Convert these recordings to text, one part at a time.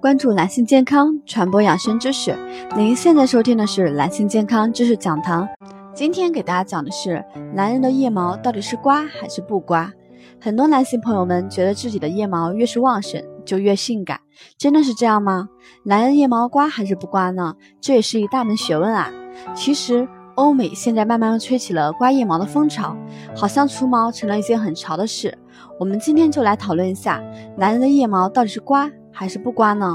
关注男性健康，传播养生知识。您现在收听的是男性健康知识讲堂。今天给大家讲的是，男人的腋毛到底是刮还是不刮？很多男性朋友们觉得自己的腋毛越是旺盛就越性感，真的是这样吗？男人腋毛刮还是不刮呢？这也是一大门学问啊。其实，欧美现在慢慢吹起了刮腋毛的风潮，好像除毛成了一件很潮的事。我们今天就来讨论一下，男人的腋毛到底是刮？还是不刮呢？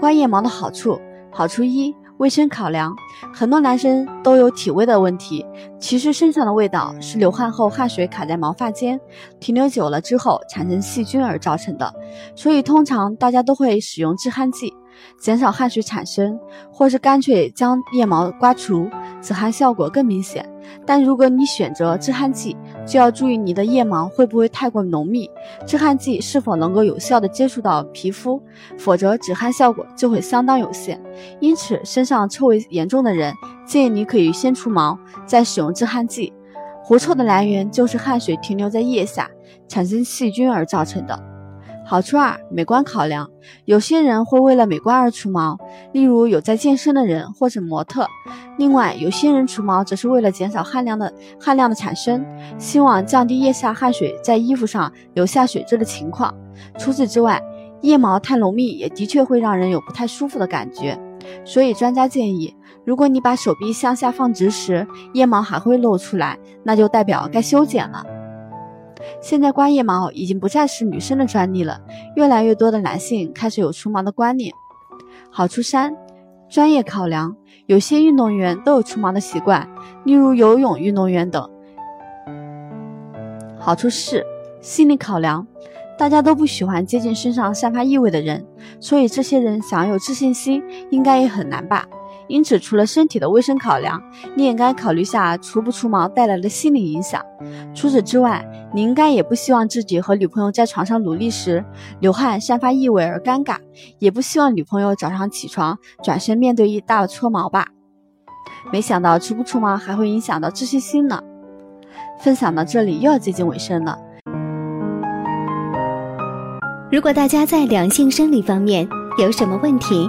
刮腋毛的好处，好处一，卫生考量。很多男生都有体味的问题，其实身上的味道是流汗后汗水卡在毛发间，停留久了之后产生细菌而造成的，所以通常大家都会使用止汗剂。减少汗水产生，或是干脆将腋毛刮除，止汗效果更明显。但如果你选择止汗剂，就要注意你的腋毛会不会太过浓密，止汗剂是否能够有效的接触到皮肤，否则止汗效果就会相当有限。因此，身上臭味严重的人，建议你可以先除毛，再使用止汗剂。狐臭的来源就是汗水停留在腋下，产生细菌而造成的。好处二，美观考量。有些人会为了美观而除毛，例如有在健身的人或者模特。另外，有些人除毛则是为了减少汗量的汗量的产生，希望降低腋下汗水在衣服上留下水渍的情况。除此之外，腋毛太浓密也的确会让人有不太舒服的感觉。所以专家建议，如果你把手臂向下放直时，腋毛还会露出来，那就代表该修剪了。现在刮腋毛已经不再是女生的专利了，越来越多的男性开始有除毛的观念。好处三，专业考量，有些运动员都有除毛的习惯，例如游泳运动员等。好处四，心理考量，大家都不喜欢接近身上散发异味的人，所以这些人想要有自信心，应该也很难吧。因此，除了身体的卫生考量，你也该考虑下除不除毛带来的心理影响。除此之外，你应该也不希望自己和女朋友在床上努力时流汗、散发异味而尴尬，也不希望女朋友早上起床转身面对一大撮毛吧？没想到除不除毛还会影响到自信心呢。分享到这里又要接近尾声了。如果大家在两性生理方面有什么问题，